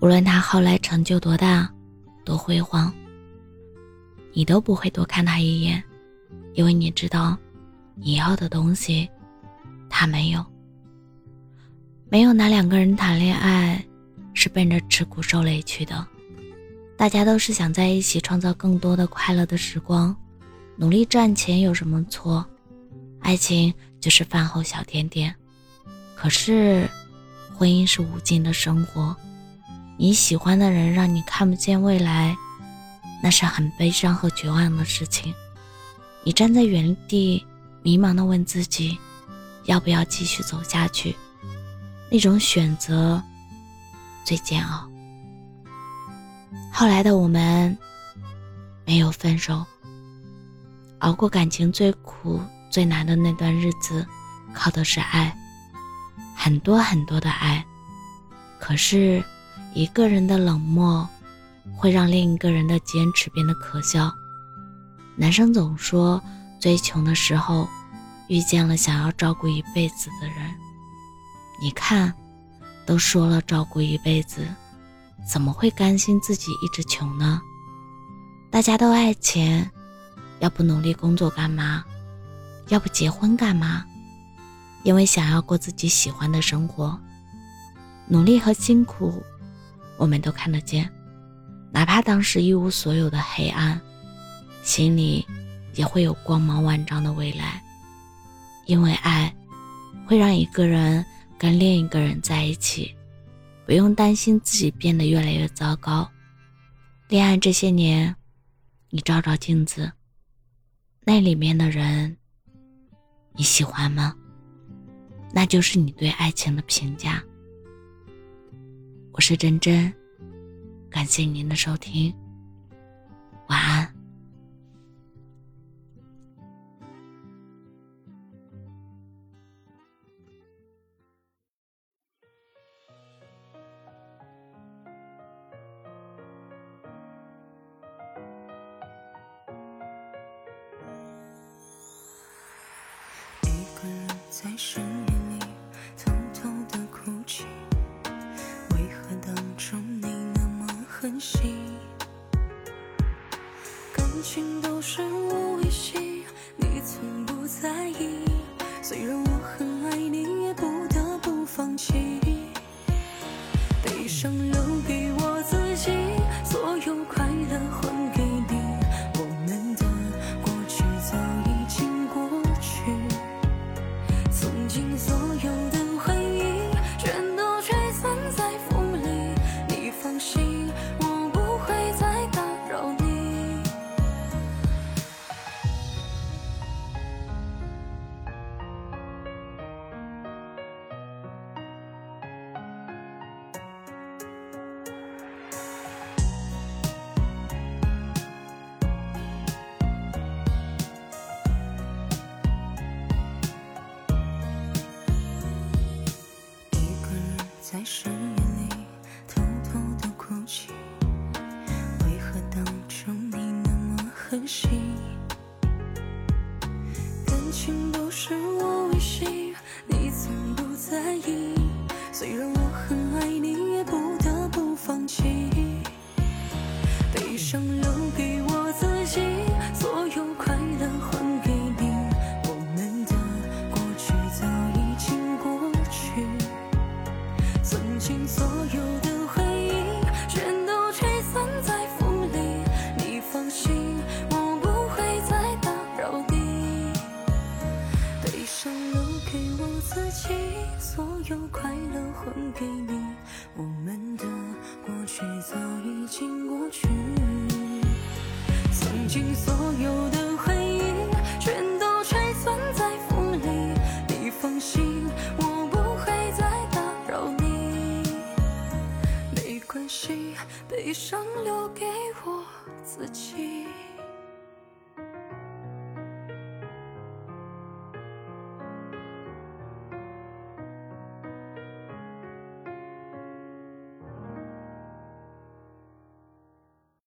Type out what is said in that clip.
无论他后来成就多大、多辉煌，你都不会多看他一眼，因为你知道，你要的东西，他没有。没有哪两个人谈恋爱是奔着吃苦受累去的，大家都是想在一起创造更多的快乐的时光，努力赚钱有什么错？爱情就是饭后小甜点，可是，婚姻是无尽的生活。你喜欢的人让你看不见未来，那是很悲伤和绝望的事情。你站在原地，迷茫的问自己，要不要继续走下去？那种选择最煎熬。后来的我们没有分手，熬过感情最苦最难的那段日子，靠的是爱，很多很多的爱。可是。一个人的冷漠，会让另一个人的坚持变得可笑。男生总说，最穷的时候，遇见了想要照顾一辈子的人。你看，都说了照顾一辈子，怎么会甘心自己一直穷呢？大家都爱钱，要不努力工作干嘛？要不结婚干嘛？因为想要过自己喜欢的生活，努力和辛苦。我们都看得见，哪怕当时一无所有的黑暗，心里也会有光芒万丈的未来。因为爱，会让一个人跟另一个人在一起，不用担心自己变得越来越糟糕。恋爱这些年，你照照镜子，那里面的人，你喜欢吗？那就是你对爱情的评价。我是真真，感谢您的收听，晚安。一个人在深夜。感情都是我维系，你从不在意。虽然我很在深夜里偷偷的哭泣，为何当初你那么狠心？感情都是我维系，你从不在意。虽然我快乐还给你。我们的过去早已经过去。曾经所有的回忆全都吹散在风里。你放心我不会再打扰你。没关系悲伤留给我自己。